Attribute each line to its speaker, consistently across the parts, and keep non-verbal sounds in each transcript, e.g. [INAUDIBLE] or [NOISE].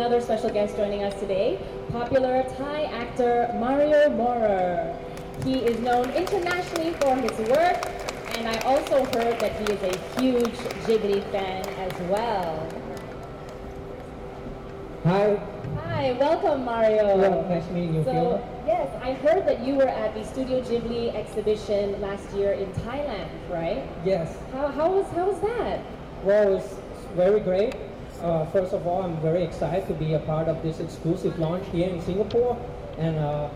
Speaker 1: another special guest joining us today, popular Thai actor Mario Maurer. He is known internationally for his work, and I also heard that he is a huge Ghibli fan as well.
Speaker 2: Hi,
Speaker 1: Hi, welcome Mario.
Speaker 2: Hello, nice meeting you,
Speaker 1: So, yes, I heard that you were at the Studio Ghibli exhibition last year in Thailand, right?
Speaker 2: yes.
Speaker 1: How, how, was, how was that?
Speaker 2: Well, it was very great. Uh, first of all, I'm very excited to be a part of this exclusive launch here in Singapore and uh,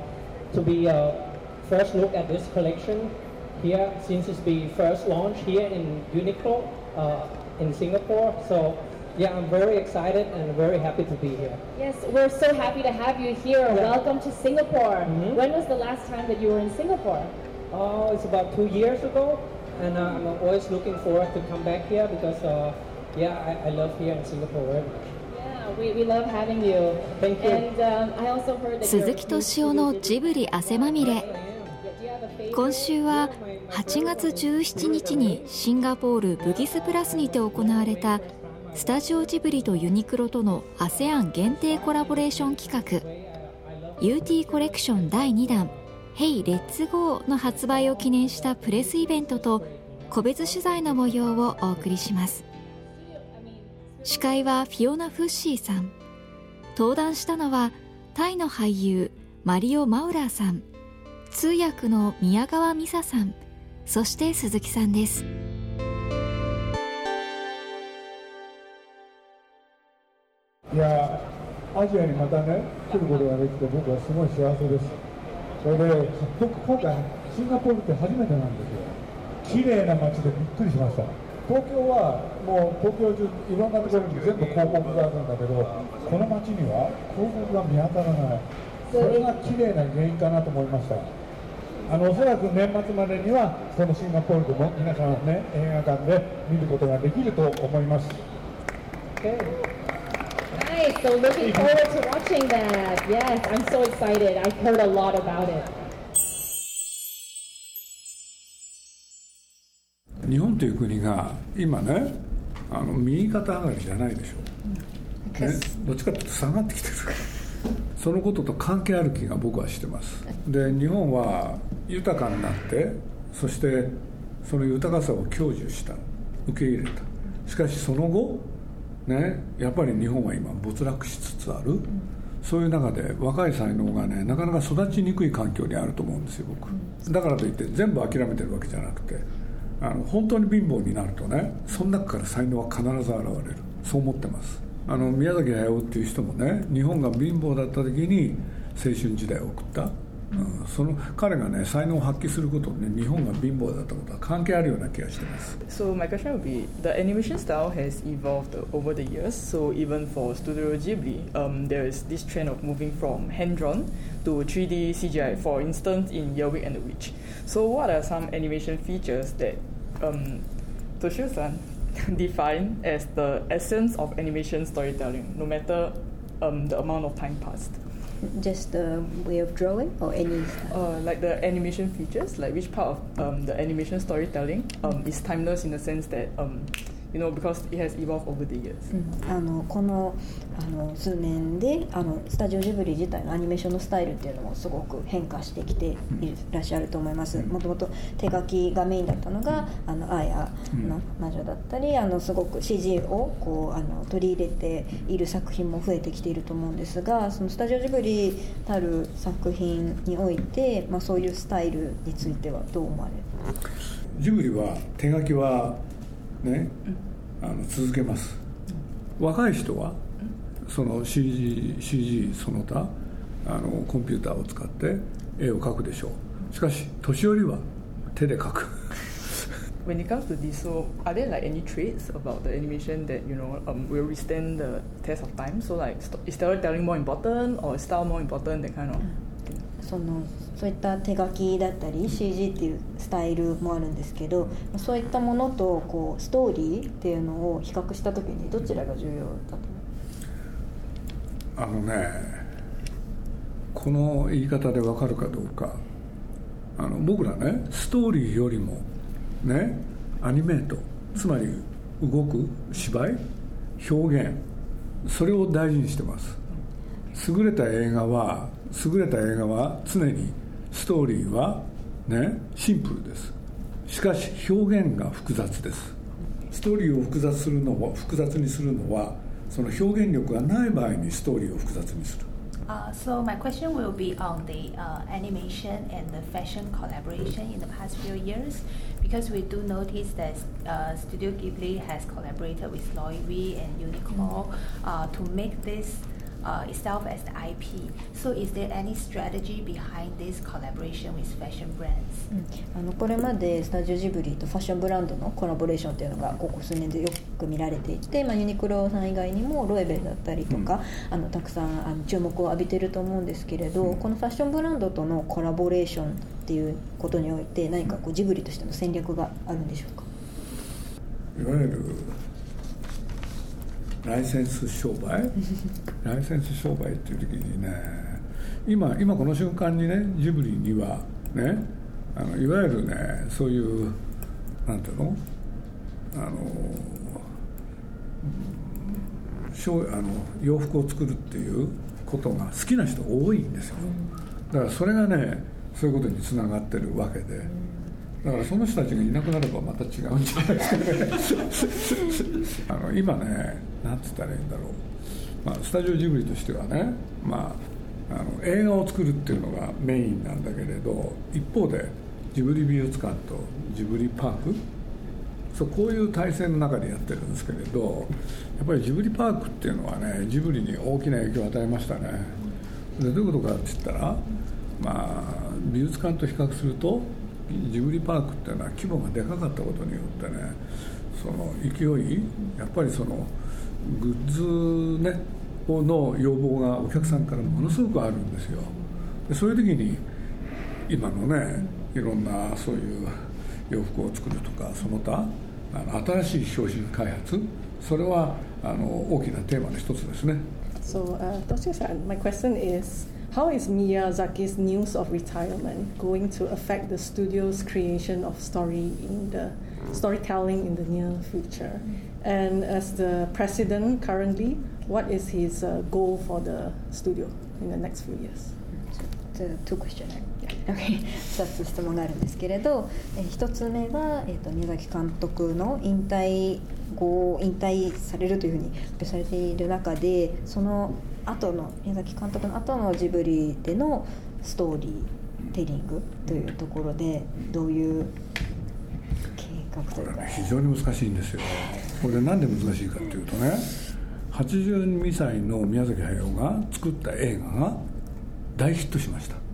Speaker 2: to be a first look at this collection here since it's the first launch here in Uniqlo uh, in Singapore. So, yeah, I'm very excited and very happy to be here.
Speaker 1: Yes, we're so happy to have you here. Welcome to Singapore.
Speaker 2: Mhm.
Speaker 1: When was the last time that you were in Singapore?
Speaker 2: Oh, it's about two years ago, and uh, I'm always looking forward to come back here because, uh,
Speaker 3: 鈴木敏夫のジブリ汗まみれ今週は8月17日にシンガポールブギスプラスにて行われたスタジオジブリとユニクロとの ASEAN 限定コラボレーション企画 UT コレクション第2弾「Hey! レッツゴー!」の発売を記念したプレスイベントと個別取材の模様をお送りします。司会はフィオナ・フッシーさん。登壇したのはタイの俳優マリオ・マウラーさん。通訳の宮川美沙さん。そして鈴木さんです。
Speaker 4: いやアジアにまたね来ることができて僕はすごい幸せです。それで僕今回シンガポールって初めてなんですよ。綺麗な街でびっくりしました。東京はもう東京中いろんなところに全部広告があるんだけどこの街には広告が見当たらないそれが綺麗な原因かなと思いましたあのおそらく年末までにはこのシンガポールでも皆さんね映画館で見ることができると思います
Speaker 2: Okay.
Speaker 1: Nice. So looking forward to watching that. Yes, I'm so excited. I've heard a lot about it.
Speaker 5: 日本という国が今ねあの右肩上がりじゃないでしょ、ね、どっちかというと下がってきてる [LAUGHS] そのことと関係ある気が僕はしてます。で日本は豊かになってそしてその豊かさを享受した。受け入れた。しかしその後ねやっぱり日本は今没落しつつある、そういう中で若い才能がねなかなか育ちにくい環境にあると思うんですよ僕。だからといって全部諦めてるわけじゃなくてあの本当に貧乏になるとねその中から才能は必ず現れるそう思ってますあの宮崎駿っていう人もね日本が貧乏だった時に青春時代を送った、うん、その彼がね才能を発揮することね日本が貧乏だったことは関係あるような気がしてます
Speaker 6: So my question would be: the animation style has evolved over the years. So even for Studio Ghibli, um, there is this trend of moving from hand-drawn to 3D CGI. For instance, in Yerwig and the Witch. So what are some animation features that um, Toshio-san [LAUGHS] define as the essence of animation storytelling, no matter um, the amount of time passed?
Speaker 7: Just the way of drawing or any
Speaker 6: Uh, like the animation features, like which part of um, the animation storytelling um, is timeless in the sense that um, you know because it has evolved over the years.
Speaker 7: あのこのあの数年であのスタジオジブリ自体のアニメーションのスタイルっていうのもすごく変化してきていらっしゃると思います。もともと手書きがメインだったのが「あのアーヤの魔女」だったりあのすごく CG をこうあの取り入れている作品も増えてきていると思うんですがそのスタジオジブリたる作品において、まあ、そういうスタイルについてはどう思われる
Speaker 5: ジブリは手書きはねあの続けます若い人はその CG, CG その他あのコンピューターを使って絵を描くでしょうしかし年寄りは手で描く
Speaker 6: When it comes to this, so are there like any traits about the animation that you know um, will withstand the test of time? So like, st- is storytelling more important or is style more important? That kind of. thing?
Speaker 7: そのそういった手書きだったり CG っていうスタイルもあるんですけどそういったものとこうストーリーっていうのを比較した時にどちらが重要だと
Speaker 5: あのねこの言い方でわかるかどうか。あの僕らねストーリーよりもねアニメートつまり動く芝居表現それを大事にしてます。優れた映画は優れた映画は常にストーリーはねシンプルですしかし表現が複雑ですストーリーを複雑するのは複雑にするのはその表現力がない場合にストーリーを複雑にする
Speaker 8: Uh, so my question will be on the uh, animation and the fashion collaboration in the past few years, because we do notice that uh, Studio Ghibli has collaborated with Loewe and Uniqlo uh, to make this uh, itself as the IP. So is there any strategy behind this collaboration with fashion brands?
Speaker 7: あのこれまでスタジオジブリとファッションブランドのコラボレーションっていうのがここ数年でよく見られていて、まあ、ユニクロさん以外にもロエベだったりとか、あのたくさんあの注目を浴びてると思うんですけれど、このファッションブランドとのコラボレーションっていうことにおいて何かこうジブリとしての戦略があるんでしょうか？
Speaker 5: いわゆるライセンス商売？[LAUGHS] ライセンス商売っていう時にね今今この瞬間にねジブリにはねあのいわゆるねそういうなんていうの？あのしょうあの洋服を作るっていうことが好きな人多いんですよ。だからそれがねそういうことにつながってるわけでだからその人たちがいなくなればまた違うんじゃないですかね。[LAUGHS] あの今ねなんつったらいいんだろう、まあ、スタジオジブリとしてはね、まあ、あの映画を作るっていうのがメインなんだけれど一方でジブリ美術館とジブリパークそうこういう体制の中でやってるんですけれどやっぱりジブリパークっていうのはねジブリに大きな影響を与えましたね。でどういうことかって言ったらまあ美術館と比較するとジブリパークっていうのは規模がでかかったことによってねその勢いやっぱりそのグッズねの要望がお客さんからものすごくあるんですよ。でそういう時に今のねいろんなそういう洋服を作るとかその他あの新しい商品開発それはあの大きなテーマの一つですね。
Speaker 9: So, uh, Toshio-san, my question is, how is Miyazaki's news of retirement going to affect the studio's creation of story in the storytelling in the near future? And as the president currently, what is his uh, goal for the studio in the next few years?
Speaker 7: The two questions. Okay. [LAUGHS] 2つ質問があるんですけれど、え1つ目は、えー、と宮崎監督の引退後引退されるというふうに発表されている中でその 後の宮崎監督の後のジブリでのストーリーテリングというところでどういう計画というか、
Speaker 5: ね、非常に難しいんですよこれなんで難しいかっていうとね82歳の宮崎駿が作った映画が大ヒットしました。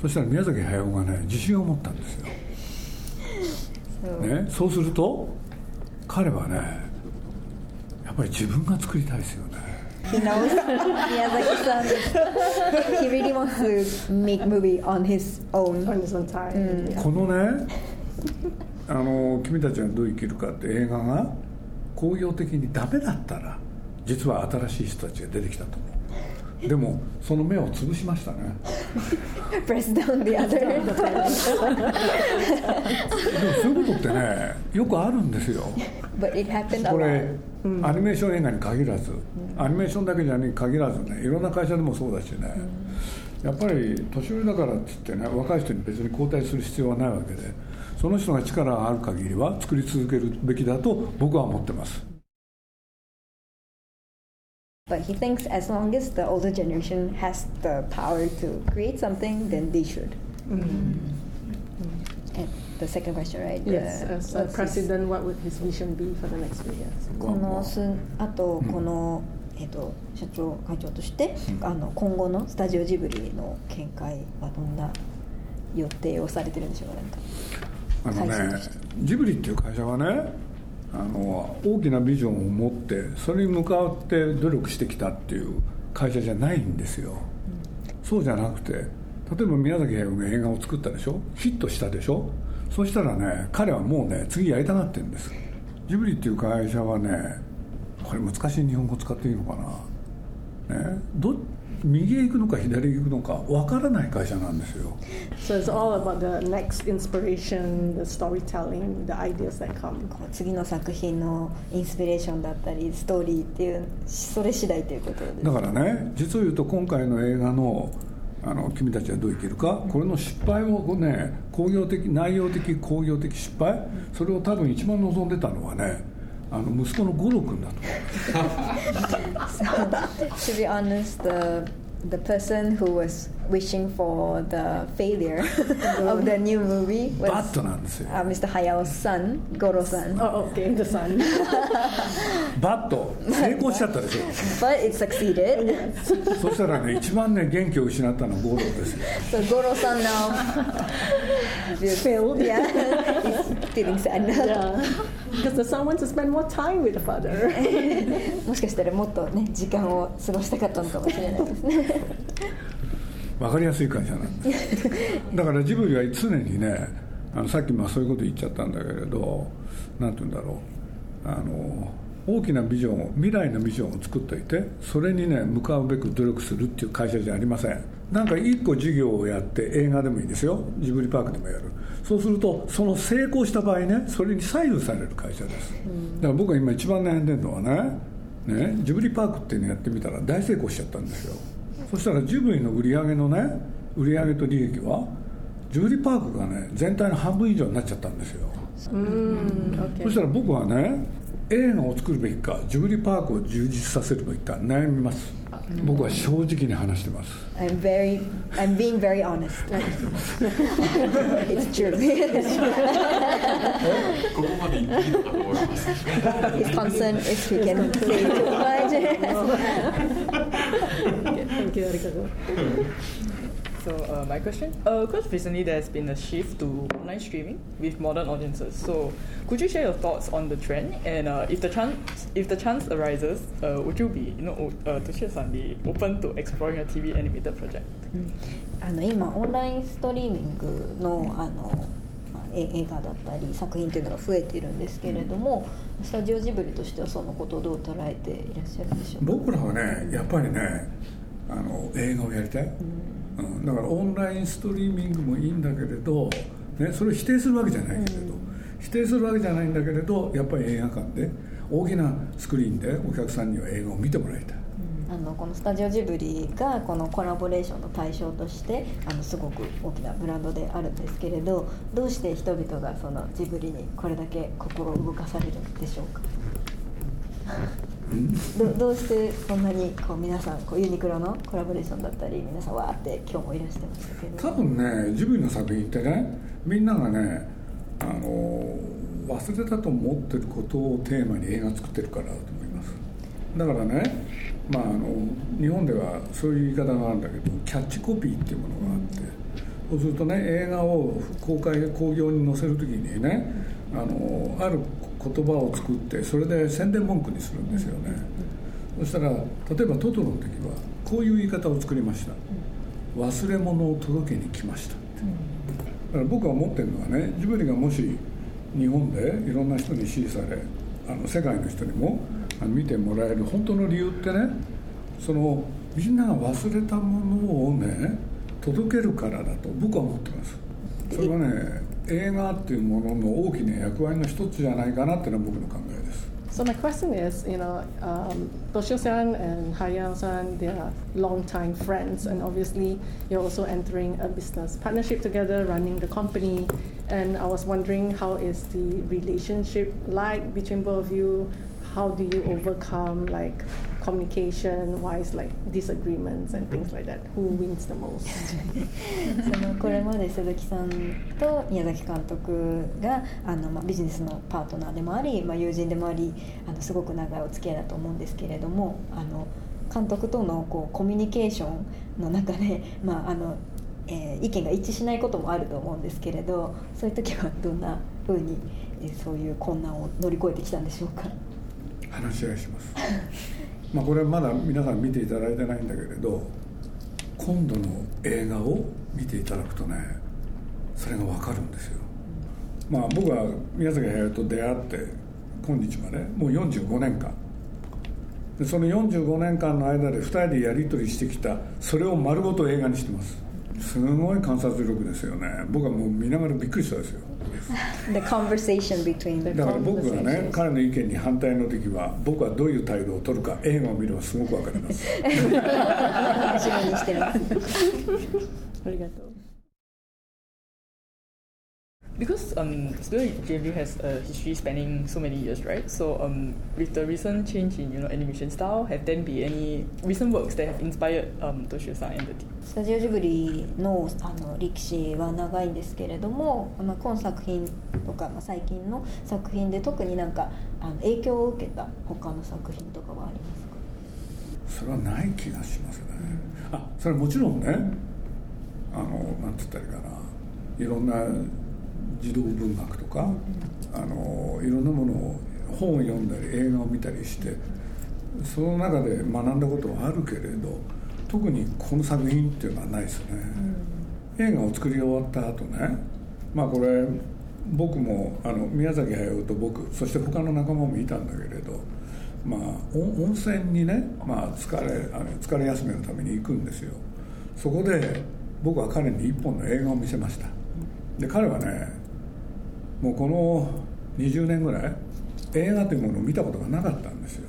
Speaker 5: そしたら宮崎駿がね自信を持ったんですよ、ね、そうすると彼はねやっぱり自分が作りたいですよね
Speaker 7: He knows Miyazaki-san. he really wants to make movie on his own.
Speaker 9: On his own time. Yeah.
Speaker 5: このねあの「君たちはどう生きるか」って映画が工業的にダメだったら実は新しい人たちが出てきたと思うでもその目を潰しましたね。[LAUGHS] そういうことってねよくあるんですよ。こ.れ、アニメーション映画に限らず、アニメーションだけじゃに限らずねいろんな会社でもそうだしね、やっぱり年寄りだからって言ってね若い人に別に交代する必要はないわけでその人が力がある限りは作り続けるべきだと僕は思ってます
Speaker 7: But he thinks as long as the older generation has the power to create something, then they should. And the second question, right?
Speaker 9: Yes,
Speaker 7: The-
Speaker 9: as a president, what would his vision be for the next few years?
Speaker 7: このすあとこの、えっと社長会長として、あの今後のスタジオジブリの見解はどんな予定をされてるんでしょうかなんか
Speaker 5: あのねジブリっていう会社はねあの大きなビジョンを持ってそれに向かって努力してきたっていう会社じゃないんですよ、そうじゃなくて例えば宮崎駿が映画を作ったでしょ？ヒットしたでしょ？そしたらね彼はもうね次やりたがってるんです。ジブリっていう会社はねこれ難しい日本語使っていいのかな？ね？ど右へ行くのか左へ行くのかわからない会社なんですよ
Speaker 9: So it's all about the next inspiration, the storytelling, the ideas that come.
Speaker 7: 次の作品のインスピレーションだったりストーリーっていうそれ次第ということです
Speaker 5: だからね実を言うと今回の映画のあの君たちはどう生きるかこれの失敗をね工業的内容的工業的失敗それを多分一番望んでたのはねあの息子の五郎君だと思う
Speaker 7: To be honest, the the person who was wishing for the failure of the new movie
Speaker 5: バ
Speaker 7: was
Speaker 5: ットなんですよ
Speaker 7: uh, Mr. Hayao's son, Goro-san.
Speaker 9: Oh, okay, the sun.
Speaker 5: バット成功しちゃったでしょ
Speaker 7: But it succeeded.
Speaker 5: そしたらね一番ね元気を失ったのは五郎ですよ
Speaker 7: So Goro-san now
Speaker 9: Failed.
Speaker 7: yeah, feeling sad.
Speaker 9: yeah. Because the son wants to spend more time with the father. [LAUGHS]
Speaker 7: もしかしたらもっとね時間を過ごしたかったのかもしれないですね。
Speaker 5: 分かりやすい会社なんです [LAUGHS] だからジブリは常にねあのさっきまあそういうこと言っちゃったんだけれどなんて言うんだろうあの大きなビジョンを未来のビジョンを作っていてそれにね向かうべく努力するっていう会社じゃありません。なんか一個事業をやって映画でもいいですよ。ジブリパークでもやる。そうするとその成功した場合ねそれに左右される会社です。だから僕が今一番悩んでるのはねねジブリパークっていうのやってみたら大成功しちゃったんですよ。そしたらジブリの売り上げのね売り上げと利益はジブリパークがね全体の半分以上になっちゃったんですよ。
Speaker 9: Mm,
Speaker 5: そ.したら僕はね映画を作るべきかジブリパークを充実させるべきか悩みます僕は正直に話してます
Speaker 7: I'm very, I'm being very honest. it's true.
Speaker 10: ここまで言っていいのかと思います
Speaker 7: His concern is he can say too much.
Speaker 9: Okay, thank you, arigato.
Speaker 6: So uh, my question, because recently there's been a shift to online streaming with modern audiences. So could you share your thoughts on the trend? And uh, if the chance, if the chance arises, uh, would you be, you know, uh, Toshio-san be open to exploring a TV animated project?
Speaker 7: あの今オンラインストリーミングのあの、映画だったり作品というのが増えているんですけれども、スタジオジブリとしてはそのことをどう捉えていらっしゃるんでしょうか。
Speaker 5: 僕らはねやっぱりねあの映画をやりたい、うん、だからオンラインストリーミングもいいんだけれど、ね、それを否定するわけじゃないけれど、否定するわけじゃないんだけれどやっぱり映画館で大きなスクリーンでお客さんには映画を見てもらいたい。
Speaker 7: あのこのスタジオジブリがこのコラボレーションの対象としてあのすごく大きなブランドであるんですけれどどうして人々がそのジブリにこれだけ心を動かされるんでしょうか？どどうしてそんなにこう皆さんこうユニクロのコラボレーションだったり皆さんわーって今日もいらしてましたけど。
Speaker 5: 多分ねジブリの作品ってねみんながねあの忘れたと思ってることをテーマに映画作ってるからだと思います。だからねまああの日本ではそういう言い方があるんだけどキャッチコピーっていうものがあってそうするとね映画を公開興行に載せる時にねあのある言葉を作ってそれで宣伝文句にするんですよね、そしたら例えばトトロの時はこういう言い方を作りました。忘れ物を届けに来ました。ってだから僕が思ってるのはねジブリがもし日本でいろんな人に支持されあの世界の人にもあの見てもらえる本当の理由ってねそのみんなが忘れたものをね届けるからだと僕は思ってます。それはね映画っていうものの大きな役割の一つじゃないかなっていうのは僕の考えです
Speaker 9: So my question is, you know, um, Toshio-san and Hayao-san, they are long-time friends, and obviously you're also entering a business partnership together, running the company. And I was wondering, how is the relationship like between both of you? How do you overcome like communication-wise, like disagreements and things like that? Who wins the most? [LAUGHS]
Speaker 7: そのこれまで鈴木さんと宮崎監督があの、まあ、ビジネスのパートナーでもあり、まあ、友人でもありあのすごく長いお付き合いだと思うんですけれどもあの監督とのこうコミュニケーションの中で、まああのえー意見が一致しないこともあると思うんですけれどそういう時はどんなふうに、えーそういう困難を乗り越えてきたんでしょうか？
Speaker 5: 話し合いします [LAUGHS] まあこれはまだ皆さん見ていただいてないんだけれど今度の映画を見ていただくとねそれが分かるんですよ。まあ僕は宮崎駿と出会って今日までもう45年間。でその45年間の間で2人でやり取りしてきたそれを丸ごと映画にしてます。すごい観察力ですよね。僕はもう見ながらびっくりしたですよ。
Speaker 7: The conversation between the
Speaker 5: だから僕がね彼の意見に反対の時は僕はどういう態度を取るか映画を見ればすごくわかります。
Speaker 7: 楽しみにしてます。
Speaker 9: ありがとう
Speaker 6: Because um, Studio Ghibli has a history spanning so many years, right? So um, with the recent change in you know animation style, have there been any recent works that have inspired um, Toshio-san and the team?
Speaker 7: スタジオジブリのあの歴史は長いんですけれども、まあ、今作品とか、まあ、最近の作品で特になんかあの影響を受けた他の作品とかはありますか
Speaker 5: それはない気がしますねあそれはもちろんねあのなんて言ったらいいかないろんな児童文学とか、あのいろんなものを本を読んだり映画を見たりしてその中で学んだことはあるけれど特にこの作品っていうのはないですね、映画を作り終わった後ねまあこれ僕もあの宮崎駿と僕そして他の仲間もいたんだけれどまあ温温泉にね、まあ、疲れあの疲れ休めのために行くんですよ。そこで僕は彼に一本の映画を見せました。で彼はねもうこの20年ぐらい映画というものを見たことがなかったんですよ。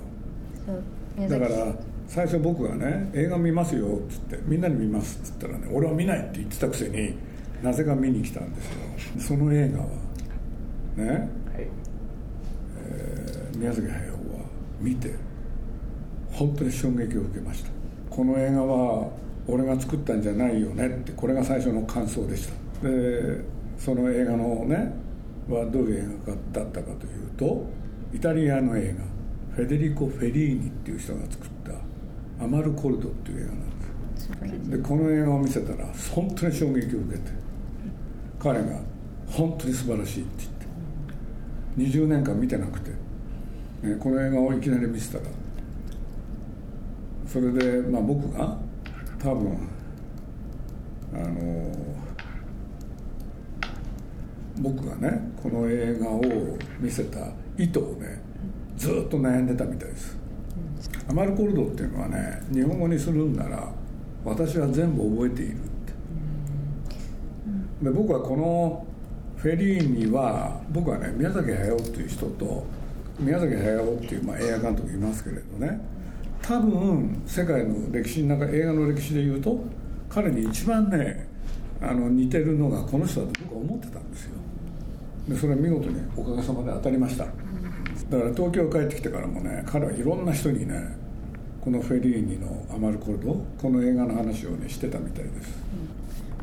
Speaker 5: だから最初僕がね映画見ますよっつってみんなに見ますっつったらね俺は見ないって言ってたくせになぜか見に来たんですよ。その映画は。ね、
Speaker 6: はい。
Speaker 5: えー宮崎駿は見て本当に衝撃を受けました。この映画は俺が作ったんじゃないよねってこれが最初の感想でした。でその映画のねはどういう映画だったかというとイタリアの映画フェデリコ・フェリーニっていう人が作った「アマルコルド」っていう映画なんです。でこの映画を見せたら本当に衝撃を受けて彼が本当に素晴らしいって言って。20年間見てなくて、ね、この映画をいきなり見せたらそれで、まあ、僕が多分あの僕がねこの映画を見せた意図をねずっと悩んでたみたいです。アマルコルドっていうのはね日本語にするんなら私は全部覚えているって。で僕はこのフェリーには僕はね宮崎駿っていう人と宮崎駿っていう、まあ、映画監督いますけれどね多分世界の歴史の中映画の歴史でいうと彼に一番ねあの似てるのがこの人だと僕は思ってたんですよでそれは見事におかげさまで当たりましただから東京帰ってきてからもね彼はいろんな人にねこのフェリーニのアマルコルドこの映画の話をねしてたみたいです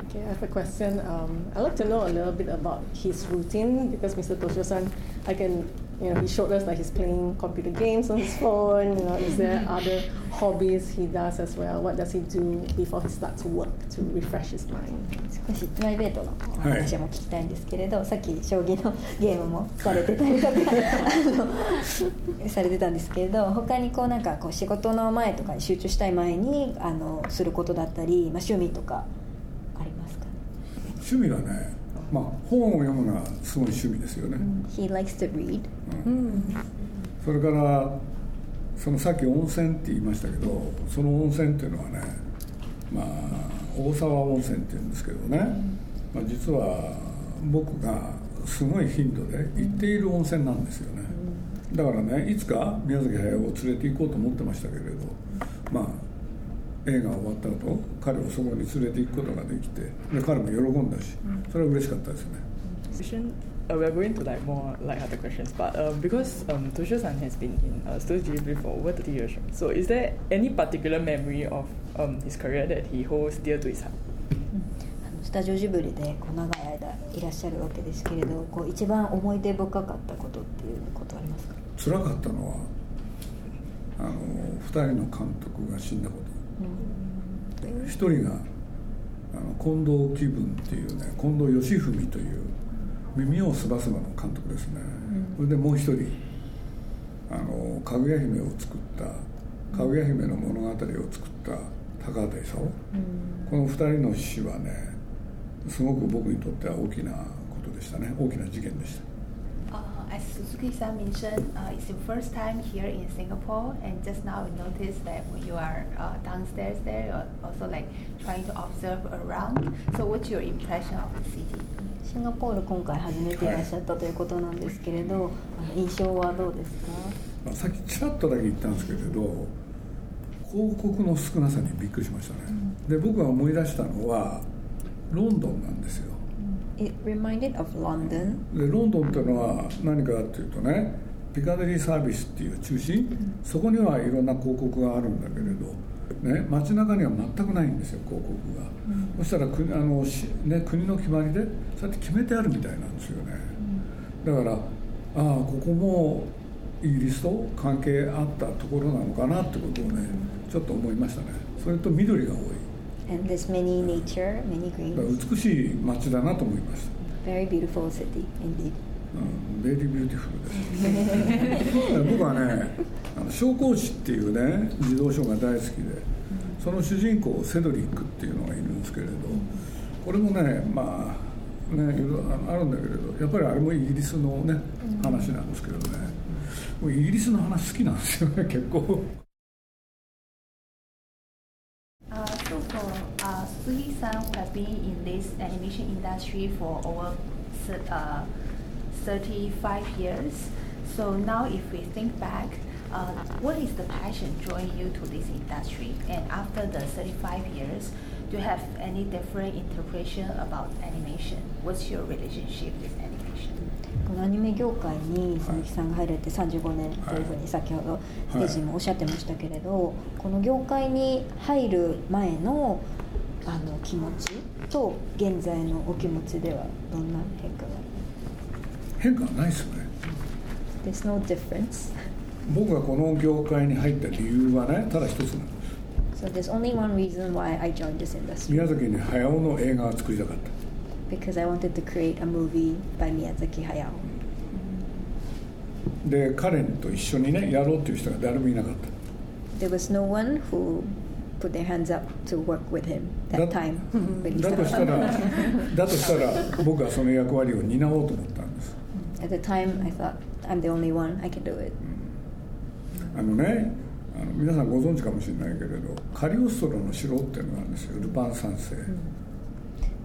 Speaker 9: Okay, I have a question. Um, I'd like to know a little bit about his routine because Mr. Toshio-san, I can, you know, he showed us that he's playing computer games on his phone. You know, is there other hobbies he does as well? What does he do before he starts work to refresh his mind?
Speaker 7: 少しプライベートのお話も聞きたいんですけれど、さっき将棋のゲームもされてたりとかあのされてたんですけれど他にこうなんかこう仕事の前とかに集中したい前にあのすることだったり、まあ、趣味とかありますかね
Speaker 5: 趣味はね、まあ、本を読むのがすごい趣味ですよね、
Speaker 7: He likes to read.
Speaker 5: それからそのさっき温泉って言いましたけどその温泉っていうのはねまあ大沢温泉っていうんですけどね、まあ、実は僕がすごい頻度で行っている温泉なんですよね。だからねいつか宮崎駿を連れて行こうと思ってましたけれどまあ映画終わった後彼をそこに連れて行くことができてで彼も喜んだしそれは嬉しかったですね
Speaker 6: uh, we're going to like more light-hearted questions, but um, because um, Toshio-san has been in uh, Studio Ghibli for over 30 years, so is there any particular memory of um, his career that he holds dear to his heart?
Speaker 7: スタジオジブリでこう長い間いらっしゃるわけですけれどこう一番思い出深かったことっていうことありますか
Speaker 5: 辛かったのはあの2人の監督が死んだこと一人があの近藤気分っていうね近藤義文という耳をすばすばの監督ですね、それでもう一人あのかぐや姫を作ったかぐや姫の物語を作った高畑勲、この2人の死はねすごく僕にとっては大きなことでしたね。大きな事件でした
Speaker 8: Uh, as Suzuki-san mentioned, uh, it's your first time here in Singapore, and just now we noticed that when you are uh, downstairs there, you're also like trying to observe around. So, what's your impression of the city?
Speaker 7: シンガポール今回初めていらっしゃったということなんですけれど、あの印象はどうですか
Speaker 5: まあ、さっきちらっとだけ言ったんですけれど広告の少なさにびっくりしましたね、で僕が思い出したのはロンドンなんですよ
Speaker 7: It reminded of London.
Speaker 5: でロンドンっていうのは何かっていうとねピカデリーサービスっていう中心、そこにはいろんな広告があるんだけれど、ね、街中には全くないんですよ広告が、そしたら国あのし、ね、国の決まりでそうやって決めてあるみたいなんですよね、だからああここもイギリスと関係あったところなのかなってことをねちょっと思いましたね。それと緑が多い
Speaker 7: and there's many nature, many
Speaker 5: だから
Speaker 7: greens.
Speaker 5: 美しい街だなと思いました。
Speaker 7: Very beautiful city indeed. [LAUGHS]
Speaker 5: うん、 very beautifulルです。[LAUGHS] 僕はねあの小公子っていうね児童書が大好きでその主人公セドリックっていうのがいるんですけれどこれもねまあねいろいろああるんだけれどやっぱりあれもイギリスのね話なんですけどね。イギリスの話好きなんですよね結構
Speaker 8: uh, Suzuki-san, who have been in this animation industry for over thir- uh, 35 years. So now, if we think back, uh, what is the passion drawing you to this industry? And after the 35 years, do you have any different interpretation about animation? What's your relationship with animation?
Speaker 7: このアニメ業界に鈴木さんが入られて35年というふうに先ほどステージにもおっしゃってましたけれど、この業界に入る前の あの気持ちと現在のお気持ちではどんな変化が
Speaker 5: 変化はないですよね
Speaker 7: There's no difference.
Speaker 5: 僕がこの業界に入った理由はねただ一つなんです
Speaker 7: So there's only one reason why I joined this industry
Speaker 5: 宮崎に駿の映画を作りたかった
Speaker 7: because I wanted to create a movie by Miyazaki Hayao.
Speaker 5: で彼と一緒にねやろうっていう人が誰もいなかった
Speaker 7: There was no one who put their hands up to work with him that time. when he
Speaker 5: だとしたら
Speaker 7: started.
Speaker 5: だとしたら僕はその役割を担おうと思ったんです
Speaker 7: At the time, I thought I'm the only one. I can do it.
Speaker 5: あのねあの皆さんご存知かもしれないけれどカリオストロの城っていうのがあるんですよルパン三世、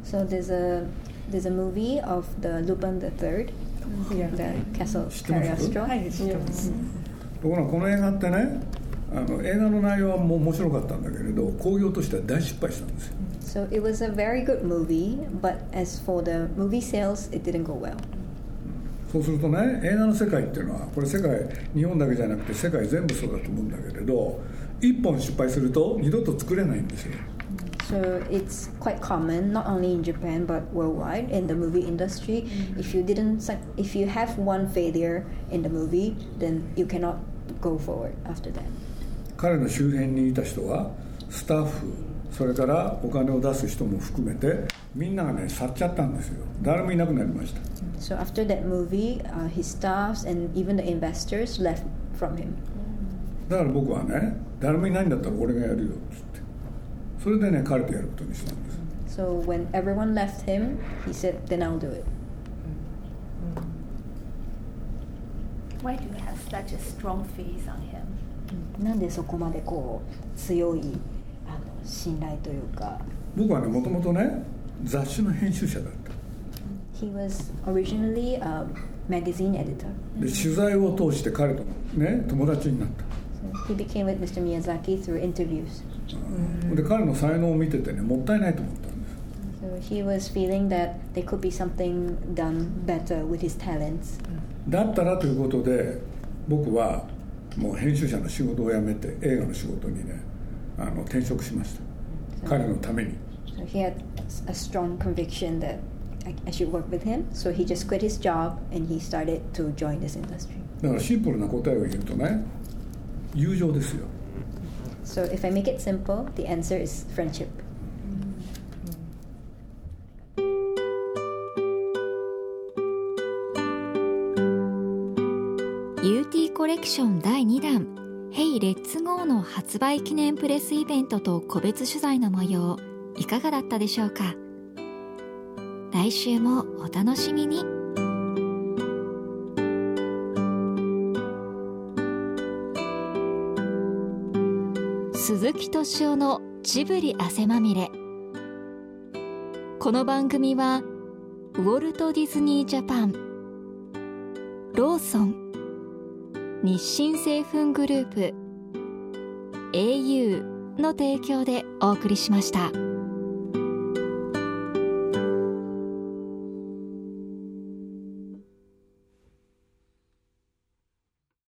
Speaker 7: So there's a there's a movie of the Lupin the Third, the Castle
Speaker 5: 知ってます
Speaker 7: Cagliostro.
Speaker 9: はい、知ってます。
Speaker 5: ところがこの映画ってねあの映画の内容はもう面白かったんだけれど興行としては大失敗したんですよ
Speaker 7: So it was a very good movie, but as for the movie sales, it didn't go well.
Speaker 5: そうするとね映画の世界っていうのはこれ世界日本だけじゃなくて世界全部そうだと思うんだけれど一本失敗すると二度と作れないんですよ
Speaker 7: So it's quite common, not only in Japan but worldwide in the movie industry. If you didn't, if you have one failure in the movie, then you cannot go forward after that.
Speaker 5: 彼の周辺にいた人はスタッフそれからお金を出す人も含めてみんながね去っちゃったんですよ誰もいなくなりました
Speaker 7: So after that movie, uh, his staffs and even the investors left from him.
Speaker 5: だから僕はね誰もいないんだったら俺がやるよっつってそれでね彼とやることにしたんです
Speaker 7: So when everyone left him, he said, "Then I'll do it."
Speaker 8: Why do you have such a strong faith on him?
Speaker 7: なんでそこまでこう強いあの信頼というか。
Speaker 5: 僕はねもともとね雑誌の編集者だった
Speaker 7: He was originally a magazine editor.
Speaker 5: で取材を通して彼とね友達になった
Speaker 7: he became with Mr. Miyazaki through interviews.
Speaker 5: で彼の才能を見ててねもったいないと思ったんです
Speaker 7: he was feeling that there could be something done better with his talents.
Speaker 5: だったらということで僕はもう編集者の仕事を辞めて映画の仕事にねあの転職しました彼のために
Speaker 7: So he had a strong conviction that I, I should work with him. So he just quit his job and he started to join this industry.
Speaker 5: だからシンプルな答えを言うとね友情ですよ
Speaker 7: So if I make it simple, the answer is friendship.
Speaker 3: UT コレクション第2弾 Hey Let's Go の発売記念プレスイベントと個別取材の模様いかがだったでしょうか？来週もお楽しみに。鈴木敏夫のジブリ汗まみれ。この番組はウォルト・ディズニー・ジャパンローソン日清製粉グループ au の提供でお送りしました。